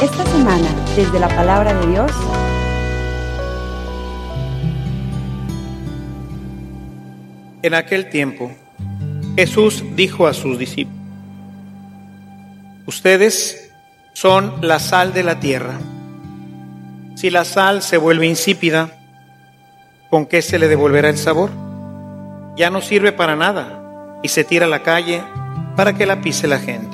Esta semana, desde la palabra de Dios, En aquel tiempo, Jesús dijo a sus discípulos, Ustedes son la sal de la tierra. Si la sal se vuelve insípida, ¿con qué se le devolverá el sabor? Ya no sirve para nada y se tira a la calle para que la pise la gente.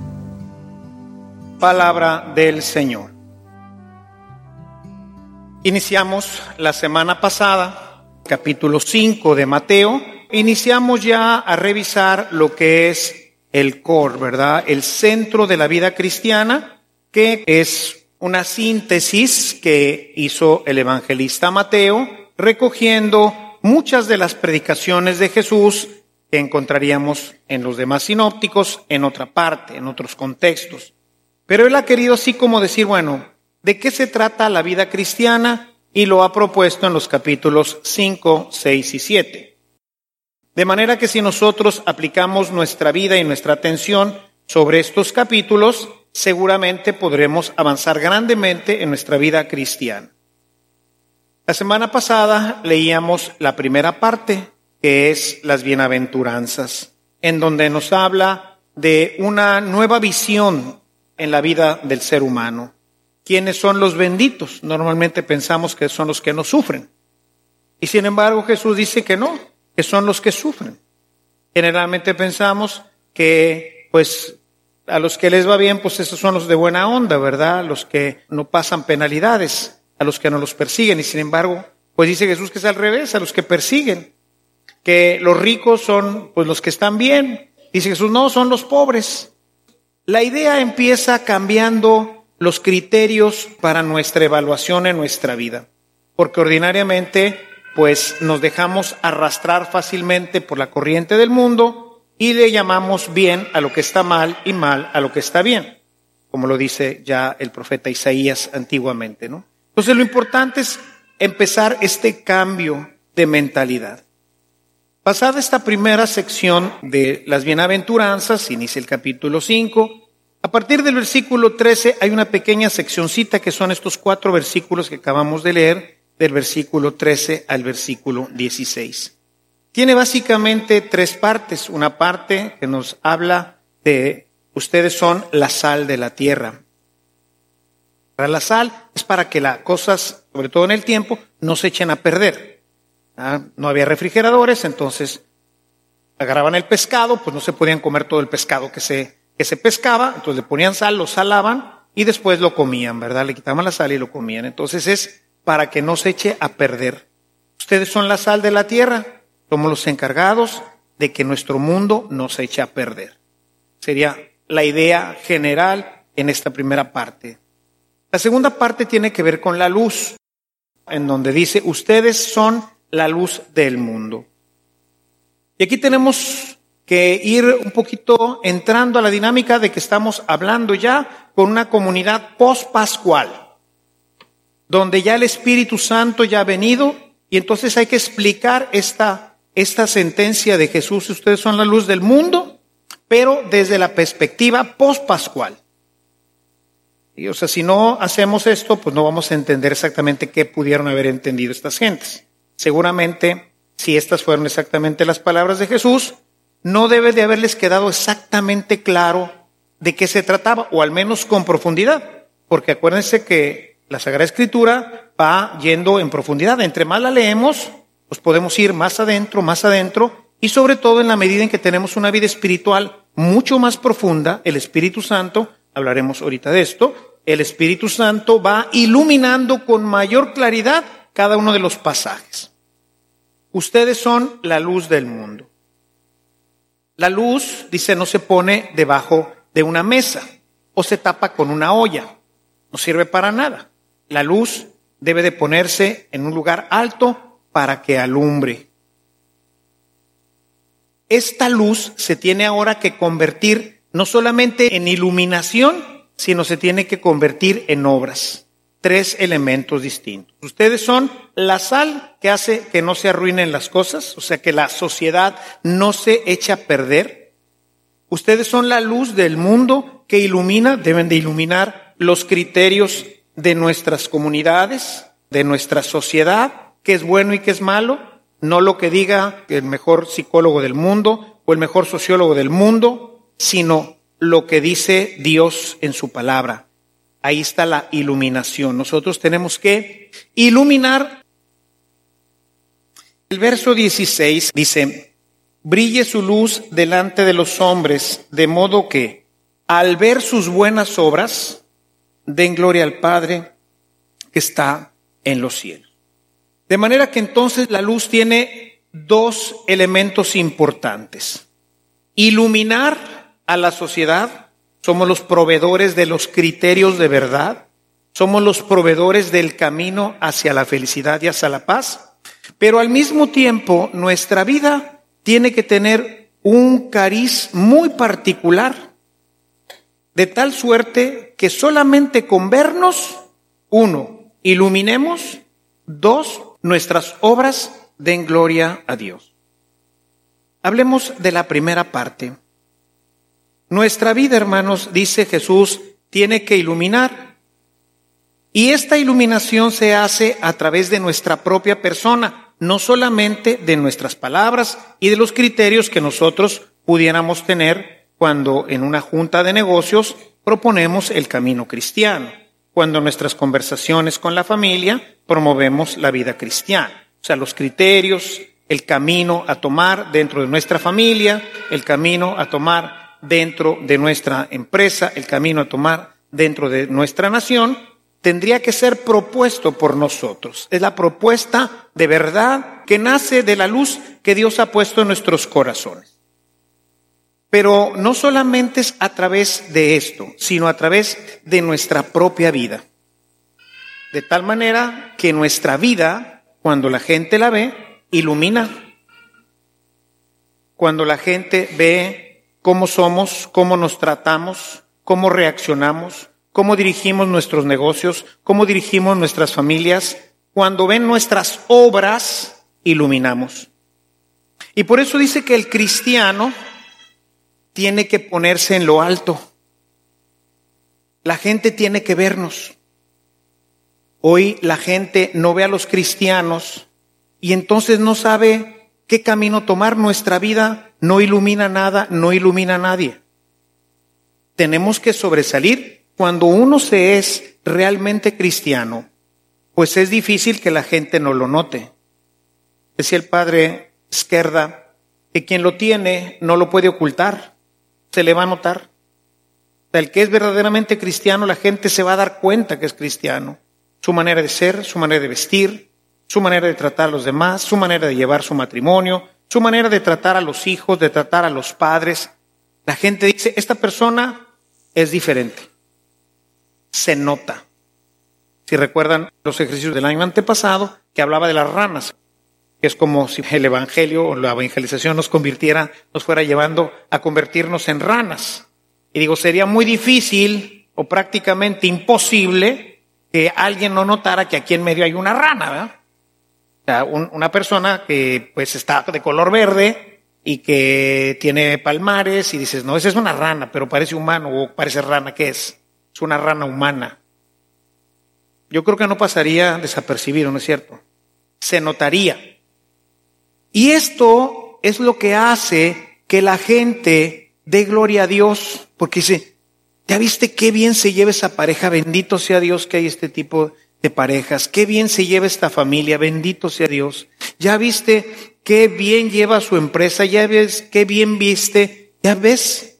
Palabra del Señor. Iniciamos la semana pasada capítulo 5 de Mateo, iniciamos ya a revisar lo que es el core, ¿verdad? El centro de la vida cristiana, que es una síntesis que hizo el evangelista Mateo, recogiendo muchas de las predicaciones de Jesús que encontraríamos en los demás sinópticos en otra parte, en otros contextos. Pero él ha querido así como decir, bueno, ¿de qué se trata la vida cristiana? y lo ha propuesto en los capítulos 5, 6 y 7. De manera que si nosotros aplicamos nuestra vida y nuestra atención sobre estos capítulos, seguramente podremos avanzar grandemente en nuestra vida cristiana. La semana pasada leíamos la primera parte, que es las bienaventuranzas, en donde nos habla de una nueva visión en la vida del ser humano. ¿Quiénes son los benditos? Normalmente pensamos que son los que no sufren. Y sin embargo Jesús dice que no, que son los que sufren. Generalmente pensamos que pues a los que les va bien, pues esos son los de buena onda, ¿verdad? Los que no pasan penalidades, a los que no los persiguen. Y sin embargo, pues dice Jesús que es al revés, a los que persiguen. Que los ricos son pues los que están bien. Dice Jesús, no, son los pobres. La idea empieza cambiando los criterios para nuestra evaluación en nuestra vida, porque ordinariamente pues nos dejamos arrastrar fácilmente por la corriente del mundo y le llamamos bien a lo que está mal y mal a lo que está bien, como lo dice ya el profeta Isaías antiguamente, ¿no? Entonces lo importante es empezar este cambio de mentalidad. Pasada esta primera sección de las bienaventuranzas, inicia el capítulo 5, a partir del versículo 13 hay una pequeña seccioncita que son estos cuatro versículos que acabamos de leer, del versículo 13 al versículo 16. Tiene básicamente tres partes. Una parte que nos habla de ustedes son la sal de la tierra. Para la sal es para que las cosas, sobre todo en el tiempo, no se echen a perder. ¿Ah? No había refrigeradores, entonces agarraban el pescado, pues no se podían comer todo el pescado que se que se pescaba, entonces le ponían sal, lo salaban y después lo comían, ¿verdad? Le quitaban la sal y lo comían. Entonces es para que no se eche a perder. Ustedes son la sal de la tierra, somos los encargados de que nuestro mundo no se eche a perder. Sería la idea general en esta primera parte. La segunda parte tiene que ver con la luz, en donde dice, ustedes son la luz del mundo. Y aquí tenemos que ir un poquito entrando a la dinámica de que estamos hablando ya con una comunidad post-pascual, donde ya el Espíritu Santo ya ha venido y entonces hay que explicar esta, esta sentencia de Jesús, ustedes son la luz del mundo, pero desde la perspectiva post-pascual. Y, o sea, si no hacemos esto, pues no vamos a entender exactamente qué pudieron haber entendido estas gentes. Seguramente, si estas fueron exactamente las palabras de Jesús, no debe de haberles quedado exactamente claro de qué se trataba, o al menos con profundidad, porque acuérdense que la Sagrada Escritura va yendo en profundidad. Entre más la leemos, pues podemos ir más adentro, más adentro, y sobre todo en la medida en que tenemos una vida espiritual mucho más profunda, el Espíritu Santo, hablaremos ahorita de esto, el Espíritu Santo va iluminando con mayor claridad cada uno de los pasajes. Ustedes son la luz del mundo. La luz, dice, no se pone debajo de una mesa. o se tapa con una olla. No sirve para nada. La luz debe de ponerse en un lugar alto para que alumbre. Esta luz se tiene ahora que convertir no solamente en iluminación, sino se tiene que convertir en obras. Tres elementos distintos. Ustedes son la sal que hace que no se arruinen las cosas, o sea, que la sociedad no se eche a perder. Ustedes son la luz del mundo que ilumina, deben de iluminar los criterios de nuestras comunidades, de nuestra sociedad, qué es bueno y qué es malo, no lo que diga el mejor psicólogo del mundo o el mejor sociólogo del mundo, sino lo que dice Dios en su palabra. Ahí está la iluminación. Nosotros tenemos que iluminar. El verso 16 dice, brille su luz delante de los hombres, de modo que al ver sus buenas obras, den gloria al Padre que está en los cielos. De manera que entonces la luz tiene dos elementos importantes. Iluminar a la sociedad, somos los proveedores de los criterios de verdad, somos los proveedores del camino hacia la felicidad y hacia la paz, pero al mismo tiempo nuestra vida tiene que tener un cariz muy particular, de tal suerte que solamente con vernos, uno, iluminemos, dos, nuestras obras den gloria a Dios. Hablemos de la primera parte. Nuestra vida, hermanos, dice Jesús, tiene que iluminar. Y esta iluminación se hace a través de nuestra propia persona, no solamente de nuestras palabras y de los criterios que nosotros pudiéramos tener cuando en una junta de negocios proponemos el camino cristiano cuando en nuestras conversaciones con la familia promovemos la vida cristiana. O sea, los criterios, el camino a tomar dentro de nuestra familia, el camino a tomar dentro de nuestra empresa, el camino a tomar dentro de nuestra nación, tendría que ser propuesto por nosotros. Es la propuesta de verdad que nace de la luz que Dios ha puesto en nuestros corazones. Pero no solamente es a través de esto, sino a través de nuestra propia vida. De tal manera que nuestra vida, cuando la gente la ve, ilumina. Cuando la gente ve cómo somos, cómo nos tratamos, cómo reaccionamos, cómo dirigimos nuestros negocios, cómo dirigimos nuestras familias, cuando ven nuestras obras, iluminamos. Y por eso dice que el cristiano tiene que ponerse en lo alto. La gente tiene que vernos. Hoy la gente no ve a los cristianos y entonces no sabe qué camino tomar. Nuestra vida no ilumina nada, no ilumina a nadie. Tenemos que sobresalir. Cuando uno se es realmente cristiano, pues es difícil que la gente no lo note. Decía el padre Esquerda que quien lo tiene no lo puede ocultar se le va a notar. El que es verdaderamente cristiano, la gente se va a dar cuenta que es cristiano. Su manera de ser, su manera de vestir, su manera de tratar a los demás, su manera de llevar su matrimonio, su manera de tratar a los hijos, de tratar a los padres. La gente dice, esta persona es diferente. Se nota. Si recuerdan los ejercicios del año antepasado, que hablaba de las ranas es como si el Evangelio o la evangelización nos convirtiera, nos fuera llevando a convertirnos en ranas. Y digo, sería muy difícil o prácticamente imposible que alguien no notara que aquí en medio hay una rana, ¿verdad? Sea, una persona que pues está de color verde y que tiene palmares y dices, no, esa es una rana, pero parece humano o parece rana, ¿qué es? Es una rana humana. Yo creo que no pasaría desapercibido, ¿no es cierto? Se notaría. Y esto es lo que hace que la gente dé gloria a Dios, porque dice, ¿ya viste qué bien se lleva esa pareja? Bendito sea Dios que hay este tipo de parejas. Qué bien se lleva esta familia, bendito sea Dios. Ya viste qué bien lleva su empresa, ya ves qué bien viste, ya ves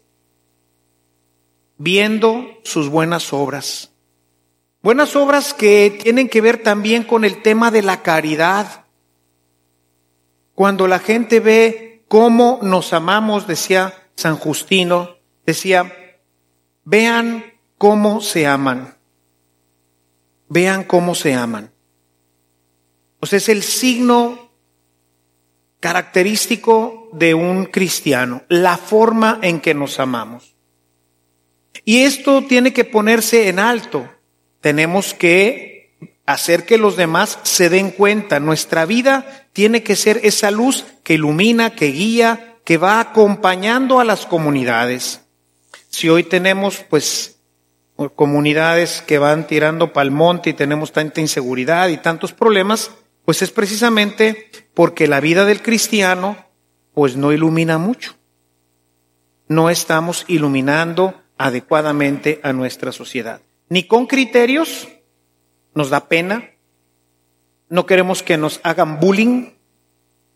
viendo sus buenas obras. Buenas obras que tienen que ver también con el tema de la caridad. Cuando la gente ve cómo nos amamos, decía San Justino, decía, vean cómo se aman. Vean cómo se aman. Sea, es el signo característico de un cristiano, la forma en que nos amamos. Y esto tiene que ponerse en alto. Tenemos que hacer que los demás se den cuenta. Nuestra vida tiene que ser esa luz que ilumina, que guía, que va acompañando a las comunidades. Si hoy tenemos pues comunidades que van tirando pa'l monte y tenemos tanta inseguridad y tantos problemas, pues es precisamente porque la vida del cristiano pues no ilumina mucho. No estamos iluminando adecuadamente a nuestra sociedad. Ni con criterios, nos da pena, no queremos que nos hagan bullying,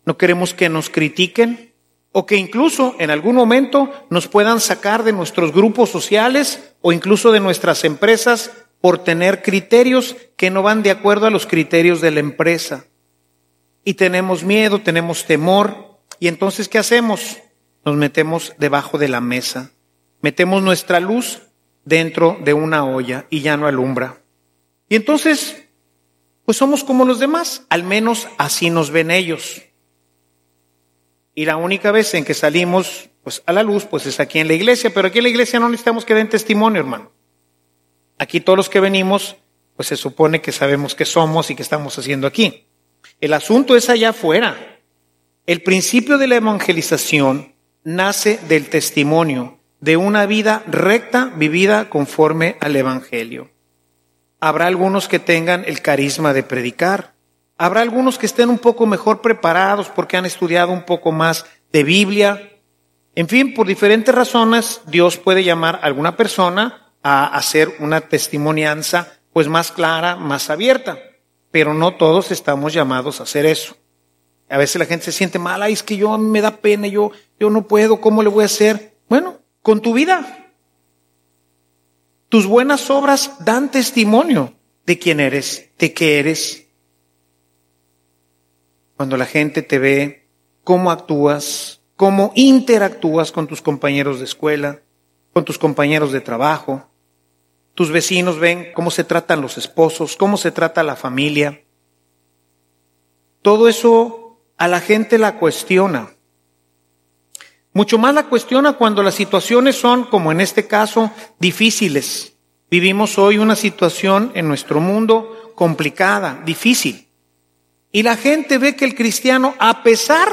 no queremos que nos critiquen o que incluso en algún momento nos puedan sacar de nuestros grupos sociales o incluso de nuestras empresas por tener criterios que no van de acuerdo a los criterios de la empresa. Y tenemos miedo, tenemos temor, y entonces ¿qué hacemos? Nos metemos debajo de la mesa, metemos nuestra luz dentro de una olla y ya no alumbra. Y entonces, pues somos como los demás, al menos así nos ven ellos. Y la única vez en que salimos pues, a la luz, pues es aquí en la iglesia, pero aquí en la iglesia no necesitamos que den testimonio, hermano. Aquí todos los que venimos, pues se supone que sabemos qué somos y qué estamos haciendo aquí. El asunto es allá afuera. El principio de la evangelización nace del testimonio de una vida recta vivida conforme al Evangelio. Habrá algunos que tengan el carisma de predicar, habrá algunos que estén un poco mejor preparados porque han estudiado un poco más de Biblia. En fin, por diferentes razones, Dios puede llamar a alguna persona a hacer una testimonianza pues más clara, más abierta, pero no todos estamos llamados a hacer eso. A veces la gente se siente mal, ay, es que yo me da pena, yo, yo no puedo, ¿cómo le voy a hacer? Bueno, con tu vida. Tus buenas obras dan testimonio de quién eres, de qué eres. Cuando la gente te ve, cómo actúas, cómo interactúas con tus compañeros de escuela, con tus compañeros de trabajo. Tus vecinos ven cómo se tratan los esposos, cómo se trata la familia. Todo eso a la gente la cuestiona. Mucho más la cuestiona cuando las situaciones son, como en este caso, difíciles. Vivimos hoy una situación en nuestro mundo complicada, difícil. Y la gente ve que el cristiano, a pesar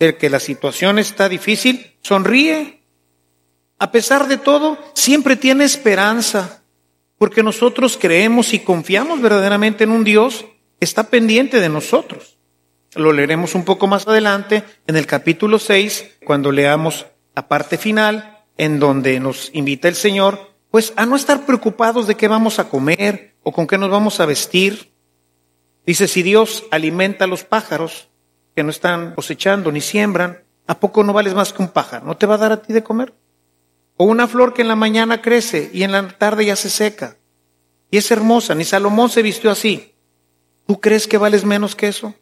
de que la situación está difícil, sonríe. A pesar de todo, siempre tiene esperanza, porque nosotros creemos y confiamos verdaderamente en un Dios que está pendiente de nosotros. Lo leeremos un poco más adelante en el capítulo 6, cuando leamos la parte final, en donde nos invita el Señor, pues a no estar preocupados de qué vamos a comer o con qué nos vamos a vestir. Dice, si Dios alimenta a los pájaros que no están cosechando ni siembran, ¿a poco no vales más que un pájaro? ¿No te va a dar a ti de comer? O una flor que en la mañana crece y en la tarde ya se seca. Y es hermosa, ni Salomón se vistió así. ¿Tú crees que vales menos que eso?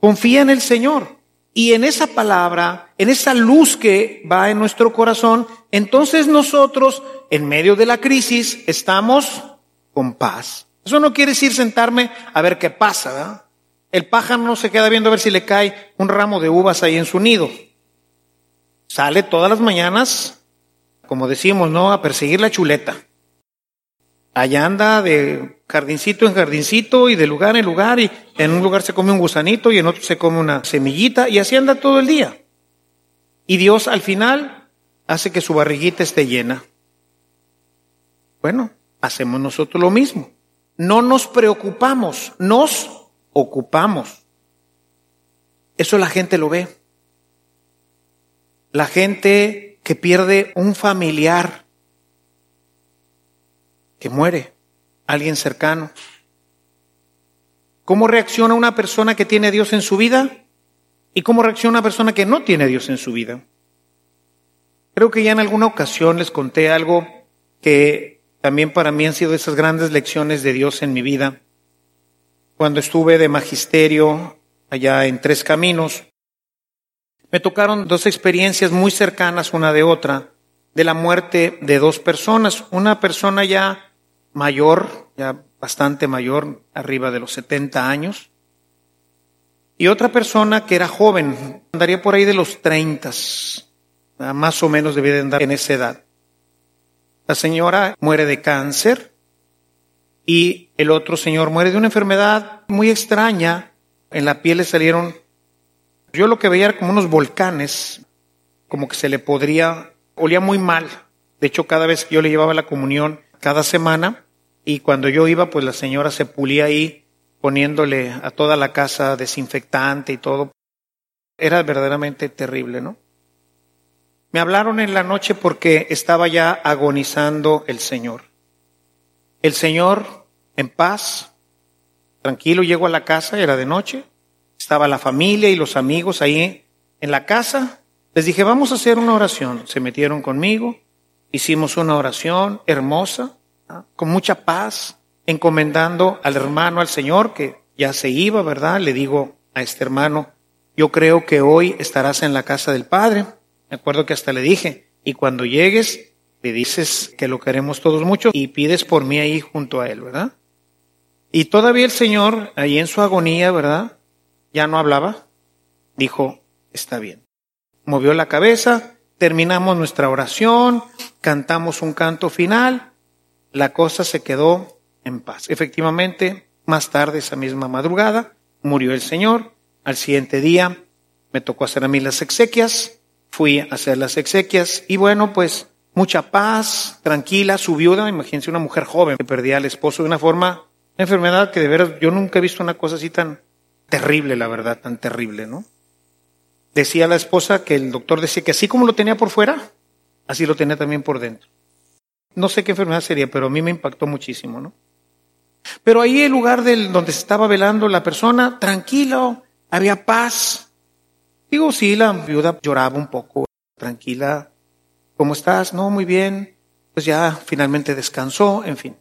Confía en el Señor. Y en esa palabra, en esa luz que va en nuestro corazón, entonces nosotros, en medio de la crisis, estamos con paz. Eso no quiere decir sentarme a ver qué pasa, ¿verdad? El pájaro no se queda viendo a ver si le cae un ramo de uvas ahí en su nido. Sale todas las mañanas, como decimos, ¿no? A perseguir la chuleta. Allá anda de jardincito en jardincito y de lugar en lugar y en un lugar se come un gusanito y en otro se come una semillita y así anda todo el día. Y Dios al final hace que su barriguita esté llena. Bueno, hacemos nosotros lo mismo. No nos preocupamos, nos ocupamos. Eso la gente lo ve. La gente que pierde un familiar que muere, alguien cercano. ¿Cómo reacciona una persona que tiene a Dios en su vida? ¿Y cómo reacciona una persona que no tiene a Dios en su vida? Creo que ya en alguna ocasión les conté algo que también para mí han sido esas grandes lecciones de Dios en mi vida. Cuando estuve de magisterio allá en Tres Caminos, me tocaron dos experiencias muy cercanas una de otra de la muerte de dos personas. Una persona ya mayor, ya bastante mayor, arriba de los 70 años, y otra persona que era joven, andaría por ahí de los 30, más o menos debía de andar en esa edad. La señora muere de cáncer y el otro señor muere de una enfermedad muy extraña. En la piel le salieron, yo lo que veía era como unos volcanes, como que se le podría, olía muy mal. De hecho, cada vez que yo le llevaba la comunión, cada semana, y cuando yo iba, pues la señora se pulía ahí poniéndole a toda la casa desinfectante y todo. Era verdaderamente terrible, ¿no? Me hablaron en la noche porque estaba ya agonizando el Señor. El Señor, en paz, tranquilo, llegó a la casa, era de noche, estaba la familia y los amigos ahí en la casa. Les dije, vamos a hacer una oración. Se metieron conmigo, hicimos una oración hermosa, con mucha paz, encomendando al hermano al Señor que ya se iba, ¿verdad? Le digo a este hermano, yo creo que hoy estarás en la casa del Padre. Me acuerdo que hasta le dije, y cuando llegues, le dices que lo queremos todos mucho y pides por mí ahí junto a él, ¿verdad? Y todavía el Señor, ahí en su agonía, ¿verdad? Ya no hablaba. Dijo, está bien. Movió la cabeza, terminamos nuestra oración, cantamos un canto final, la cosa se quedó en paz. Efectivamente, más tarde, esa misma madrugada, murió el Señor. Al siguiente día me tocó hacer a mí las exequias, fui a hacer las exequias y bueno, pues mucha paz, tranquila, su viuda, imagínense una mujer joven que perdía al esposo de una forma, una enfermedad que de veras yo nunca he visto una cosa así tan terrible, la verdad, tan terrible, ¿no? Decía la esposa que el doctor decía que así como lo tenía por fuera, así lo tenía también por dentro. No sé qué enfermedad sería, pero a mí me impactó muchísimo, ¿no? Pero ahí el lugar del, donde se estaba velando la persona, tranquilo, había paz. Digo, sí, la viuda lloraba un poco, tranquila. ¿Cómo estás? No, muy bien. Pues ya finalmente descansó, en fin.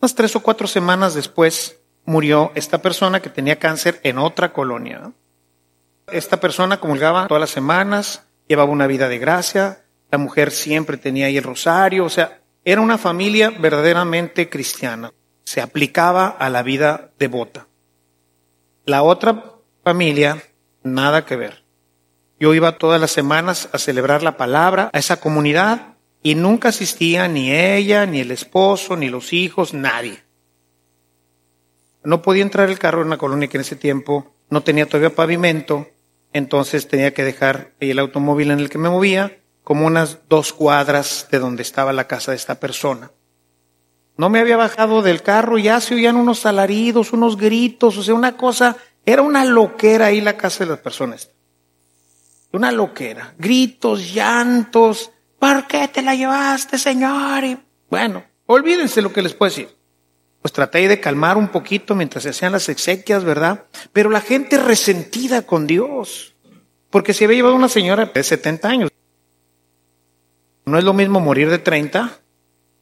Unas tres o cuatro semanas después murió esta persona que tenía cáncer en otra colonia. Esta persona comulgaba todas las semanas, llevaba una vida de gracia, la mujer siempre tenía ahí el rosario, o sea, era una familia verdaderamente cristiana, se aplicaba a la vida devota. La otra familia, nada que ver. Yo iba todas las semanas a celebrar la palabra a esa comunidad y nunca asistía ni ella, ni el esposo, ni los hijos, nadie. No podía entrar el carro en una colonia que en ese tiempo no tenía todavía pavimento, entonces tenía que dejar el automóvil en el que me movía como unas dos cuadras de donde estaba la casa de esta persona. No me había bajado del carro ya se oían unos alaridos, unos gritos, o sea, una cosa, era una loquera ahí la casa de las personas. Una loquera, gritos, llantos, ¿por qué te la llevaste, señor? Y bueno, olvídense lo que les puedo decir. Pues traté de calmar un poquito mientras se hacían las exequias, ¿verdad? Pero la gente resentida con Dios, porque se había llevado una señora de 70 años. No es lo mismo morir de 30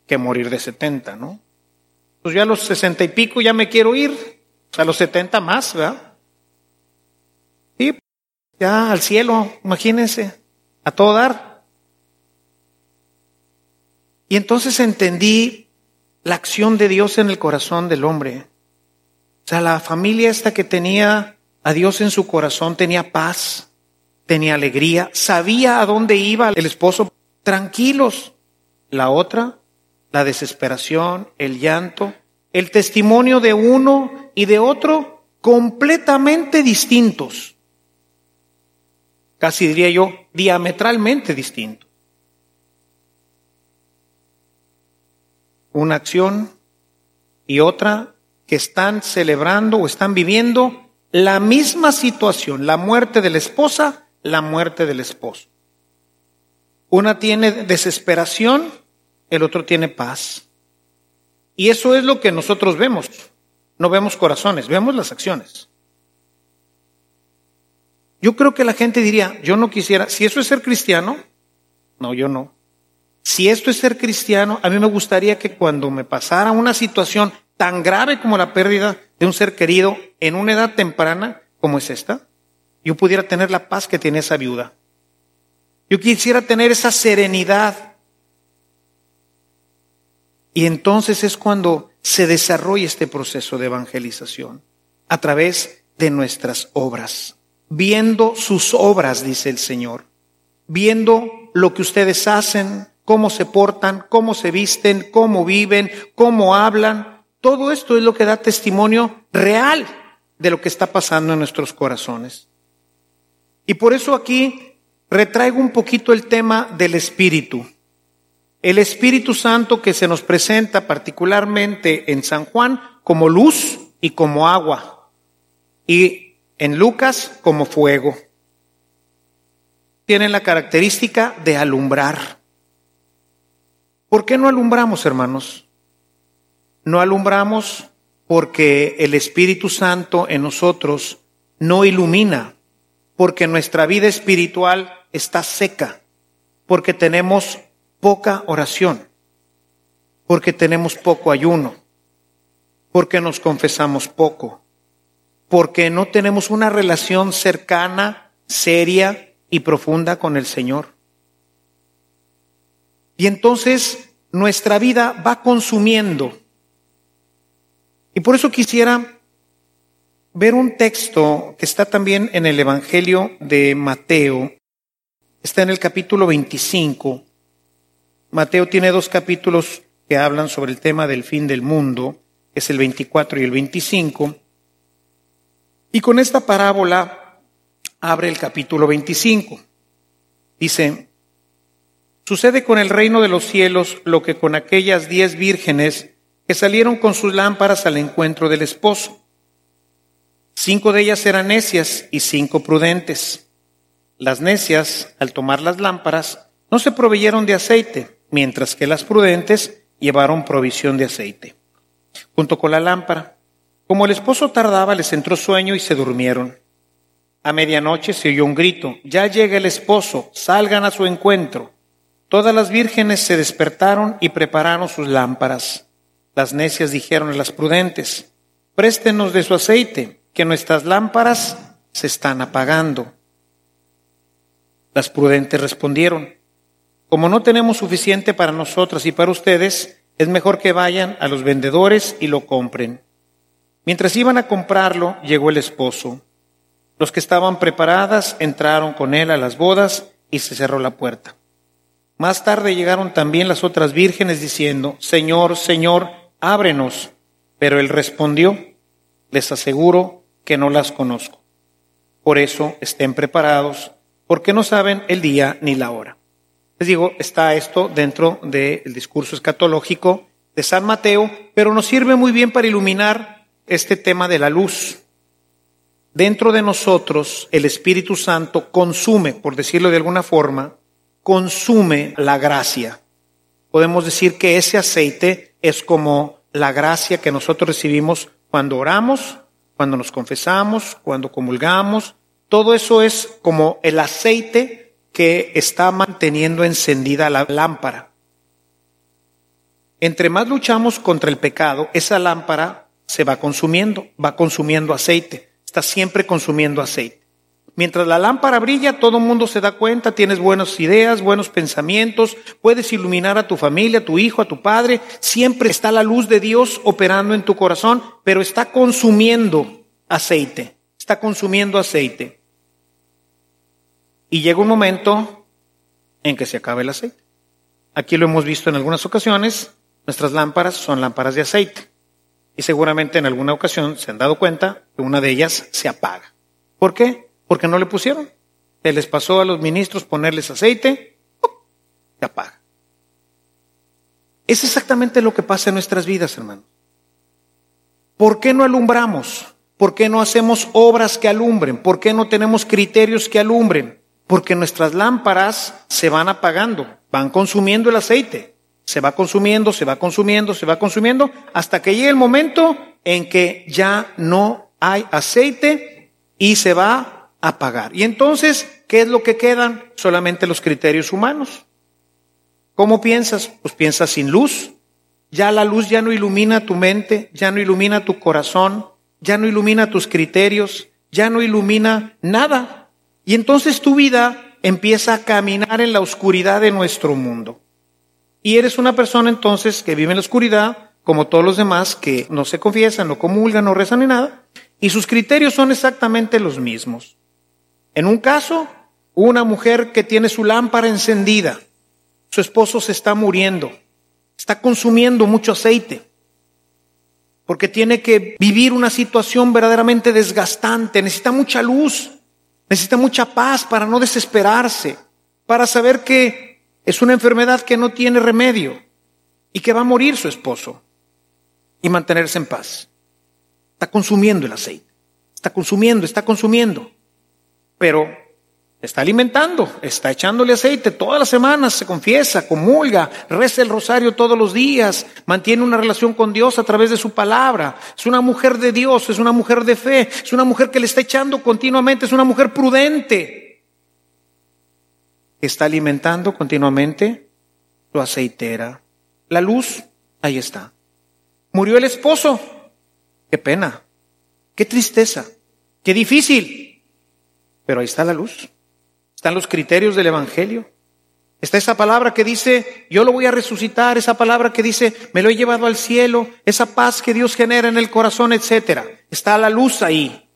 que morir de 70, ¿no? Pues ya a los 60 y pico ya me quiero ir, a los 70 más, ¿verdad? Ya al cielo, imagínense, a todo dar. Y entonces entendí la acción de Dios en el corazón del hombre. O sea, la familia esta que tenía a Dios en su corazón tenía paz, tenía alegría, sabía a dónde iba el esposo tranquilos. La otra, la desesperación, el llanto, el testimonio de uno y de otro completamente distintos. Casi diría yo, diametralmente distintos. Una acción y otra que están celebrando o están viviendo la misma situación, la muerte de la esposa, la muerte del esposo. Una tiene desesperación, el otro tiene paz. Y eso es lo que nosotros vemos. No vemos corazones, vemos las acciones. Yo creo que la gente diría, yo no quisiera, si eso es ser cristiano, no, yo no. Si esto es ser cristiano, a mí me gustaría que cuando me pasara una situación tan grave como la pérdida de un ser querido en una edad temprana como es esta, yo pudiera tener la paz que tiene esa viuda. Yo quisiera tener esa serenidad. Y entonces es cuando se desarrolla este proceso de evangelización a través de nuestras obras, viendo sus obras, dice el Señor, viendo lo que ustedes hacen, cómo se portan, cómo se visten, cómo viven, cómo hablan. Todo esto es lo que da testimonio real de lo que está pasando en nuestros corazones. Y por eso aquí retraigo un poquito el tema del Espíritu. El Espíritu Santo que se nos presenta particularmente en San Juan como luz y como agua. Y en Lucas como fuego. Tienen la característica de alumbrar. ¿Por qué no alumbramos, hermanos? No alumbramos porque el Espíritu Santo en nosotros no ilumina, porque nuestra vida espiritual está seca, porque tenemos poca oración, porque tenemos poco ayuno, porque nos confesamos poco, porque no tenemos una relación cercana, seria y profunda con el Señor. Y entonces nuestra vida va consumiendo. Y por eso quisiera ver un texto que está también en el Evangelio de Mateo. Está en el capítulo 25. Mateo tiene dos capítulos que hablan sobre el tema del fin del mundo, es el 24 y el 25. Y con esta parábola abre el capítulo 25. Dice, Sucede con el reino de los cielos lo que con aquellas diez vírgenes que salieron con sus lámparas al encuentro del esposo. Cinco de ellas eran necias y cinco prudentes. Las necias, al tomar las lámparas, no se proveyeron de aceite, mientras que las prudentes llevaron provisión de aceite. Junto con la lámpara, como el esposo tardaba, les entró sueño y se durmieron. A medianoche se oyó un grito, ya llega el esposo, salgan a su encuentro. Todas las vírgenes se despertaron y prepararon sus lámparas. Las necias dijeron a las prudentes, préstenos de su aceite, que nuestras lámparas se están apagando. Las prudentes respondieron, como no tenemos suficiente para nosotras y para ustedes, es mejor que vayan a los vendedores y lo compren. Mientras iban a comprarlo, llegó el esposo. Los que estaban preparadas entraron con él a las bodas y se cerró la puerta. Más tarde llegaron también las otras vírgenes diciendo, Señor, Señor, ábrenos. Pero él respondió, les aseguro que no las conozco. Por eso estén preparados, porque no saben el día ni la hora. Les digo, está esto dentro del discurso escatológico de San Mateo, pero nos sirve muy bien para iluminar este tema de la luz. Dentro de nosotros, el Espíritu Santo consume, por decirlo de alguna forma, consume la gracia. Podemos decir que ese aceite es como la gracia que nosotros recibimos cuando oramos, cuando nos confesamos, cuando comulgamos. Todo eso es como el aceite que está manteniendo encendida la lámpara. Entre más luchamos contra el pecado, esa lámpara se va consumiendo, va consumiendo aceite, está siempre consumiendo aceite. Mientras la lámpara brilla, todo el mundo se da cuenta, tienes buenas ideas, buenos pensamientos, puedes iluminar a tu familia, a tu hijo, a tu padre. Siempre está la luz de Dios operando en tu corazón, pero está consumiendo aceite, está consumiendo aceite. Y llega un momento en que se acaba el aceite. Aquí lo hemos visto en algunas ocasiones, nuestras lámparas son lámparas de aceite. Y seguramente en alguna ocasión se han dado cuenta que una de ellas se apaga. ¿Por qué? porque no le pusieron. Se les pasó a los ministros ponerles aceite, se apaga. Es exactamente lo que pasa en nuestras vidas, hermanos. ¿Por qué no alumbramos? ¿Por qué no hacemos obras que alumbren? ¿Por qué no tenemos criterios que alumbren? Porque nuestras lámparas se van apagando, van consumiendo el aceite. Se va consumiendo, se va consumiendo, se va consumiendo, hasta que llegue el momento en que ya no hay aceite y se va apagar. Y entonces, ¿qué es lo que quedan? Solamente los criterios humanos. ¿Cómo piensas? Pues piensas sin luz. Ya la luz ya no ilumina tu mente, ya no ilumina tu corazón, ya no ilumina tus criterios, ya no ilumina nada. Y entonces tu vida empieza a caminar en la oscuridad de nuestro mundo. Y eres una persona entonces que vive en la oscuridad, como todos los demás, que no se confiesan, no comulgan, no rezan ni nada, y sus criterios son exactamente los mismos. En un caso, una mujer que tiene su lámpara encendida, su esposo se está muriendo, está consumiendo mucho aceite, porque tiene que vivir una situación verdaderamente desgastante, necesita mucha luz, necesita mucha paz para no desesperarse, para saber que es una enfermedad que no tiene remedio y que va a morir su esposo y mantenerse en paz. Está consumiendo el aceite, está consumiendo, está consumiendo, pero está alimentando, está echándole aceite todas las semanas, se confiesa, comulga, reza el rosario todos los días, mantiene una relación con Dios a través de su palabra. Es una mujer de Dios, es una mujer de fe, es una mujer que le está echando continuamente, es una mujer prudente. Está alimentando continuamente su aceitera. La luz, ahí está. Murió el esposo. Qué pena, qué tristeza, qué difícil. Pero ahí está la luz. Están los criterios del Evangelio. Está esa palabra que dice, yo lo voy a resucitar, esa palabra que dice, me lo he llevado al cielo, esa paz que Dios genera en el corazón, etcétera. Está la luz ahí.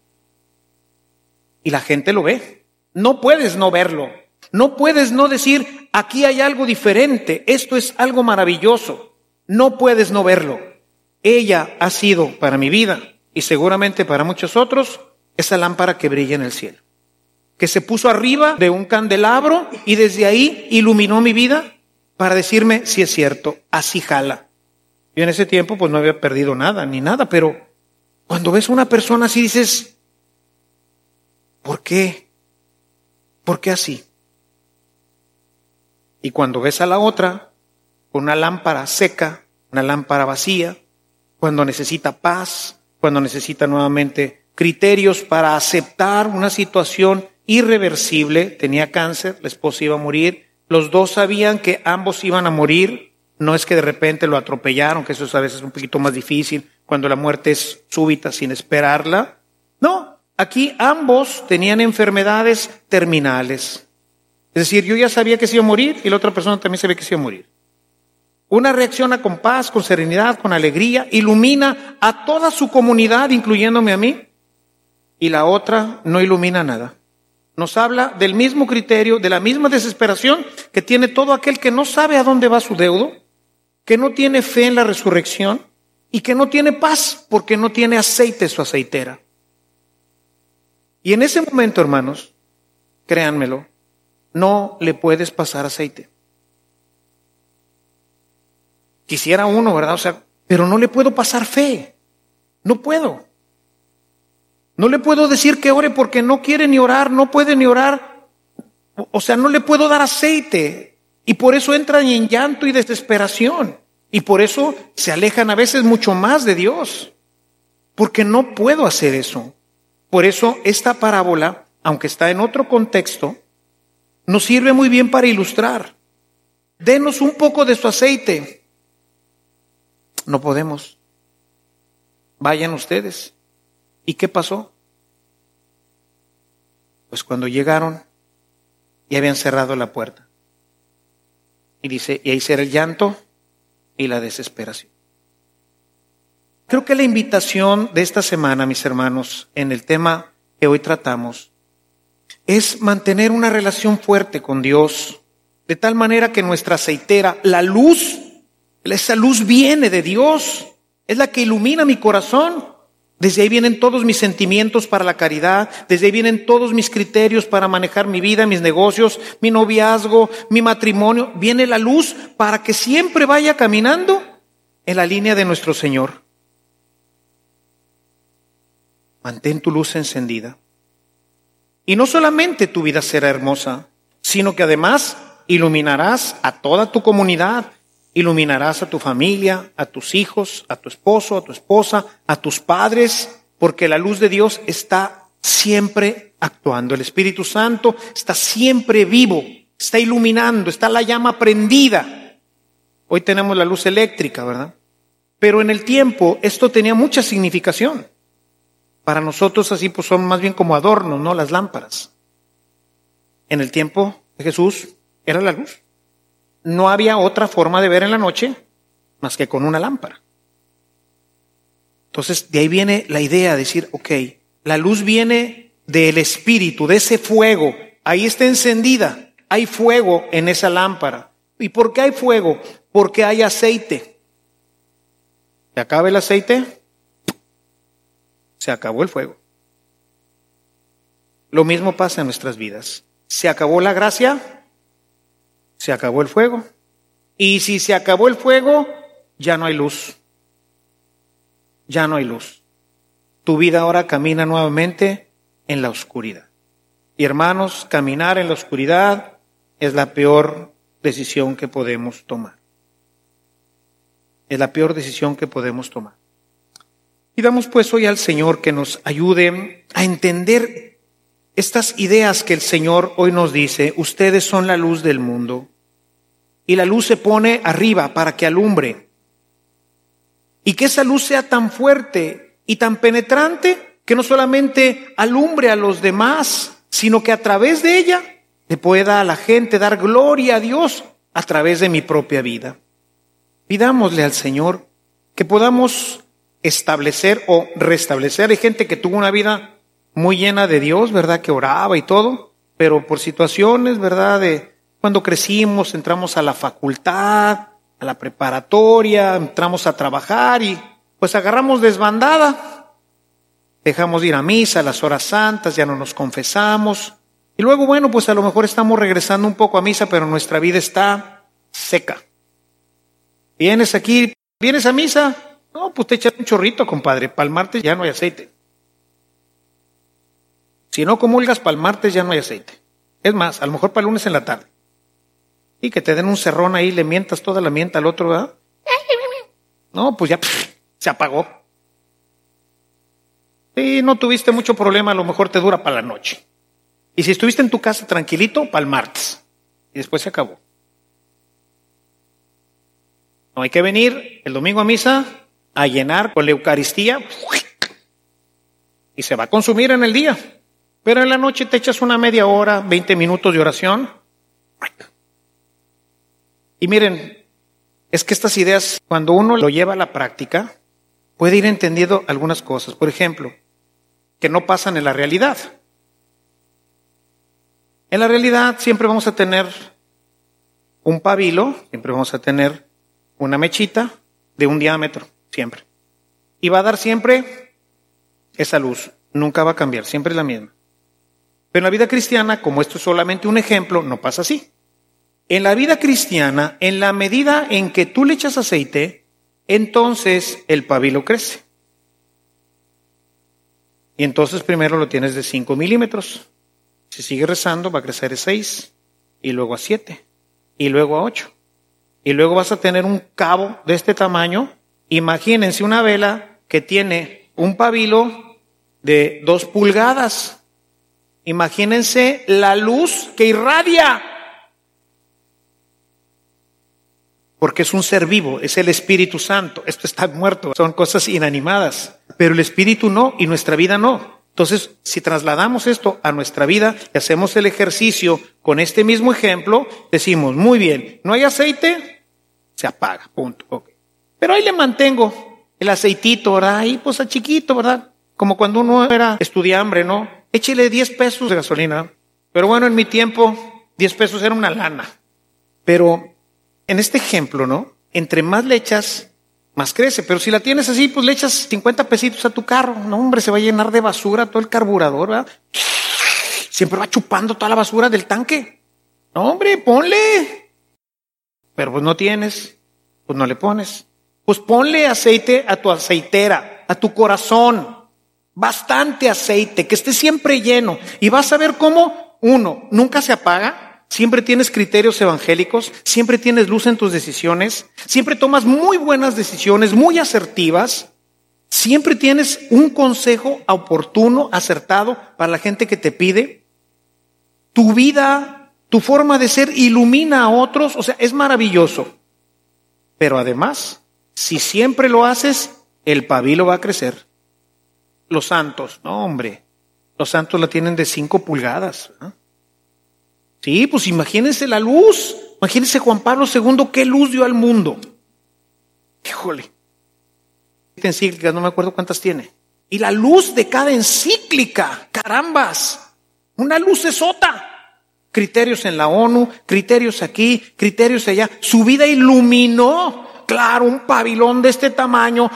Y la gente lo ve. No puedes no verlo. No puedes no decir, aquí hay algo diferente, esto es algo maravilloso. No puedes no verlo. Ella ha sido para mi vida y seguramente para muchos otros esa lámpara que brilla en el cielo que se puso arriba de un candelabro y desde ahí iluminó mi vida para decirme si es cierto, así jala. Yo en ese tiempo pues no había perdido nada, ni nada, pero cuando ves a una persona así dices, ¿por qué? ¿Por qué así? Y cuando ves a la otra, una lámpara seca, una lámpara vacía, cuando necesita paz, cuando necesita nuevamente criterios para aceptar una situación irreversible, tenía cáncer, la esposa iba a morir, los dos sabían que ambos iban a morir, no es que de repente lo atropellaron, que eso es a veces un poquito más difícil cuando la muerte es súbita sin esperarla. No, aquí ambos tenían enfermedades terminales. Es decir, yo ya sabía que se iba a morir y la otra persona también sabía que se iba a morir. Una reacciona con paz, con serenidad, con alegría, ilumina a toda su comunidad, incluyéndome a mí, y la otra no ilumina nada nos habla del mismo criterio, de la misma desesperación que tiene todo aquel que no sabe a dónde va su deudo, que no tiene fe en la resurrección y que no tiene paz porque no tiene aceite su aceitera. Y en ese momento, hermanos, créanmelo, no le puedes pasar aceite. Quisiera uno, ¿verdad? O sea, pero no le puedo pasar fe. No puedo. No le puedo decir que ore porque no quiere ni orar, no puede ni orar. O sea, no le puedo dar aceite. Y por eso entran en llanto y desesperación. Y por eso se alejan a veces mucho más de Dios. Porque no puedo hacer eso. Por eso esta parábola, aunque está en otro contexto, nos sirve muy bien para ilustrar. Denos un poco de su aceite. No podemos. Vayan ustedes. ¿Y qué pasó? Pues cuando llegaron, ya habían cerrado la puerta. Y dice, y ahí será el llanto y la desesperación. Creo que la invitación de esta semana, mis hermanos, en el tema que hoy tratamos, es mantener una relación fuerte con Dios, de tal manera que nuestra aceitera, la luz, esa luz viene de Dios, es la que ilumina mi corazón. Desde ahí vienen todos mis sentimientos para la caridad, desde ahí vienen todos mis criterios para manejar mi vida, mis negocios, mi noviazgo, mi matrimonio. Viene la luz para que siempre vaya caminando en la línea de nuestro Señor. Mantén tu luz encendida. Y no solamente tu vida será hermosa, sino que además iluminarás a toda tu comunidad, Iluminarás a tu familia, a tus hijos, a tu esposo, a tu esposa, a tus padres, porque la luz de Dios está siempre actuando. El Espíritu Santo está siempre vivo, está iluminando, está la llama prendida. Hoy tenemos la luz eléctrica, ¿verdad? Pero en el tiempo esto tenía mucha significación. Para nosotros así pues son más bien como adornos, ¿no? Las lámparas. en el tiempo de Jesús era la luz. No había otra forma de ver en la noche más que con una lámpara. Entonces, de ahí viene la idea de decir, ok, la luz viene del espíritu, de ese fuego. Ahí está encendida. Hay fuego en esa lámpara. ¿Y por qué hay fuego? Porque hay aceite. ¿Se acaba el aceite? Se acabó el fuego. Lo mismo pasa en nuestras vidas. Se acabó la gracia, se acabó el fuego. Y si se acabó el fuego, ya no hay luz. Ya no hay luz. Tu vida ahora camina nuevamente en la oscuridad. Y hermanos, caminar en la oscuridad es la peor decisión que podemos tomar. Es la peor decisión que podemos tomar. Y damos pues hoy al Señor que nos ayude a entender estas ideas que el Señor hoy nos dice. Ustedes son la luz del mundo. Y la luz se pone arriba para que alumbre. Y que esa luz sea tan fuerte y tan penetrante que no solamente alumbre a los demás, sino que a través de ella le pueda a la gente dar gloria a Dios a través de mi propia vida. Pidámosle al Señor que podamos establecer o restablecer. Hay gente que tuvo una vida muy llena de Dios, ¿verdad? Que oraba y todo, pero por situaciones, ¿verdad? De cuando crecimos, entramos a la facultad, a la preparatoria, entramos a trabajar y pues agarramos desbandada. Dejamos de ir a misa, a las horas santas, ya no nos confesamos. Y luego, bueno, pues a lo mejor estamos regresando un poco a misa, pero nuestra vida está seca. Vienes aquí, vienes a misa, no, pues te echas un chorrito, compadre. Para el martes ya no hay aceite. Si no comulgas para el martes ya no hay aceite. Es más, a lo mejor para el lunes en la tarde. Y que te den un cerrón ahí, le mientas toda la mienta al otro, ¿verdad? No, pues ya se apagó. Y no tuviste mucho problema, a lo mejor te dura para la noche. Y si estuviste en tu casa tranquilito, para el martes. Y después se acabó. No hay que venir el domingo a misa a llenar con la Eucaristía y se va a consumir en el día. Pero en la noche te echas una media hora, 20 minutos de oración. Y miren, es que estas ideas, cuando uno lo lleva a la práctica, puede ir entendiendo algunas cosas. Por ejemplo, que no pasan en la realidad. En la realidad siempre vamos a tener un pabilo, siempre vamos a tener una mechita de un diámetro, siempre. Y va a dar siempre esa luz, nunca va a cambiar, siempre es la misma. Pero en la vida cristiana, como esto es solamente un ejemplo, no pasa así. En la vida cristiana, en la medida en que tú le echas aceite, entonces el pabilo crece. Y entonces primero lo tienes de 5 milímetros. Si sigue rezando, va a crecer a 6, y luego a 7, y luego a 8. Y luego vas a tener un cabo de este tamaño. Imagínense una vela que tiene un pabilo de 2 pulgadas. Imagínense la luz que irradia. Porque es un ser vivo, es el Espíritu Santo. Esto está muerto, son cosas inanimadas. Pero el Espíritu no y nuestra vida no. Entonces, si trasladamos esto a nuestra vida y hacemos el ejercicio con este mismo ejemplo, decimos, muy bien, ¿no hay aceite? Se apaga, punto. Pero ahí le mantengo el aceitito, ¿verdad? Ahí pues a chiquito, ¿verdad? Como cuando uno era estudiambre, ¿no? Échele 10 pesos de gasolina. Pero bueno, en mi tiempo, 10 pesos era una lana. Pero en este ejemplo, ¿no? Entre más le echas, más crece. Pero si la tienes así, pues le echas 50 pesitos a tu carro. No, hombre, se va a llenar de basura todo el carburador, ¿verdad? Siempre va chupando toda la basura del tanque. No, hombre, ponle. Pero pues no tienes, pues no le pones. Pues ponle aceite a tu aceitera, a tu corazón. Bastante aceite, que esté siempre lleno. Y vas a ver cómo, uno, nunca se apaga siempre tienes criterios evangélicos, siempre tienes luz en tus decisiones, siempre tomas muy buenas decisiones, muy asertivas, siempre tienes un consejo oportuno, acertado para la gente que te pide. Tu vida, tu forma de ser ilumina a otros, o sea, es maravilloso. Pero además, si siempre lo haces, el pabilo va a crecer. Los santos, no hombre, los santos la tienen de cinco pulgadas. Sí, pues imagínense la luz. Imagínense Juan Pablo II qué luz dio al mundo. Híjole. Encíclicas, no me acuerdo cuántas tiene. Y la luz de cada encíclica, carambas, una luz esota. Criterios en la ONU, criterios aquí, criterios allá. Su vida iluminó, claro, un pabilón de este tamaño.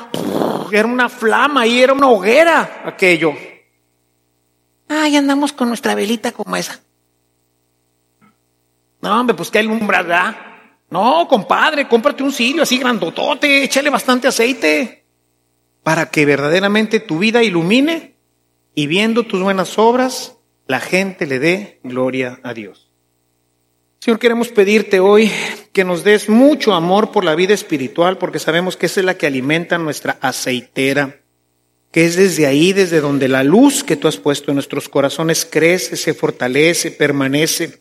Era una flama y era una hoguera aquello. Ay, andamos con nuestra velita como esa. No, hombre, pues que alumbra, ¿verdad? No, compadre, cómprate un cirio así grandotote, échale bastante aceite para que verdaderamente tu vida ilumine y viendo tus buenas obras, la gente le dé gloria a Dios. Señor, queremos pedirte hoy que nos des mucho amor por la vida espiritual, porque sabemos que esa es la que alimenta nuestra aceitera, que es desde ahí, desde donde la luz que tú has puesto en nuestros corazones crece, se fortalece, permanece.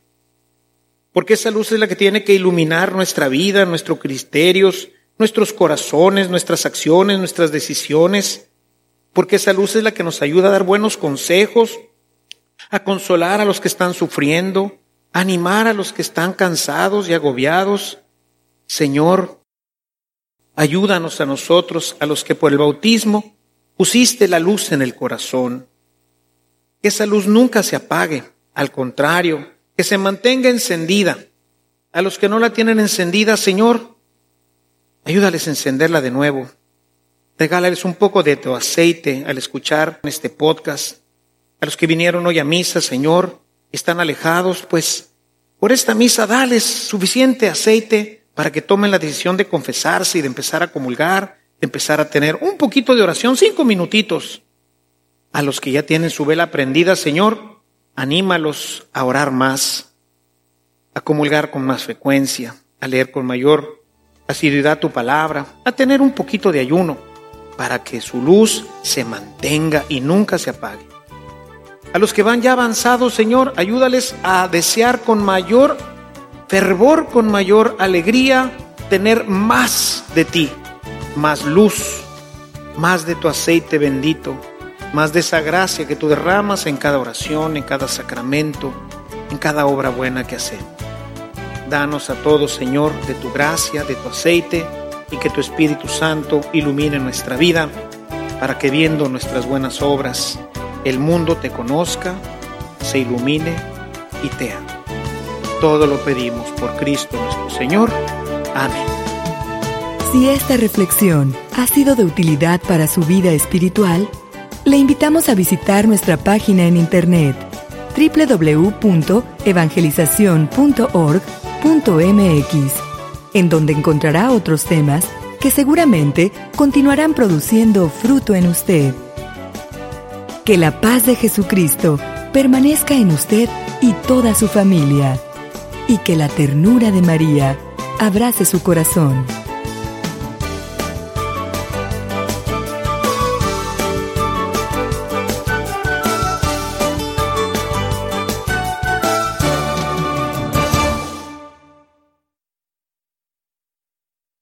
Porque esa luz es la que tiene que iluminar nuestra vida, nuestros criterios, nuestros corazones, nuestras acciones, nuestras decisiones. Porque esa luz es la que nos ayuda a dar buenos consejos, a consolar a los que están sufriendo, animar a los que están cansados y agobiados. Señor, ayúdanos a nosotros, a los que por el bautismo pusiste la luz en el corazón. Que esa luz nunca se apague, al contrario, que se mantenga encendida. A los que no la tienen encendida, Señor, ayúdales a encenderla de nuevo. Regálales un poco de tu aceite al escuchar este podcast. A los que vinieron hoy a misa, Señor, están alejados, pues por esta misa dales suficiente aceite para que tomen la decisión de confesarse y de empezar a comulgar, de empezar a tener un poquito de oración, cinco minutitos. A los que ya tienen su vela prendida, Señor, anímalos a orar más, a comulgar con más frecuencia, a leer con mayor asiduidad tu palabra, a tener un poquito de ayuno, para que su luz se mantenga y nunca se apague. A los que van ya avanzados, Señor, ayúdales a desear con mayor fervor, con mayor alegría, tener más de ti, más luz, más de tu aceite bendito, más de esa gracia que tú derramas en cada oración, en cada sacramento, en cada obra buena que hacemos. Danos a todos, Señor, de tu gracia, de tu aceite, y que tu Espíritu Santo ilumine nuestra vida, para que viendo nuestras buenas obras, el mundo te conozca, se ilumine y te ame. Todo lo pedimos por Cristo nuestro Señor. Amén. Si esta reflexión ha sido de utilidad para su vida espiritual, le invitamos a visitar nuestra página en internet www.evangelizacion.org.mx, en donde encontrará otros temas que seguramente continuarán produciendo fruto en usted. Que la paz de Jesucristo permanezca en usted y toda su familia, y que la ternura de María abrace su corazón.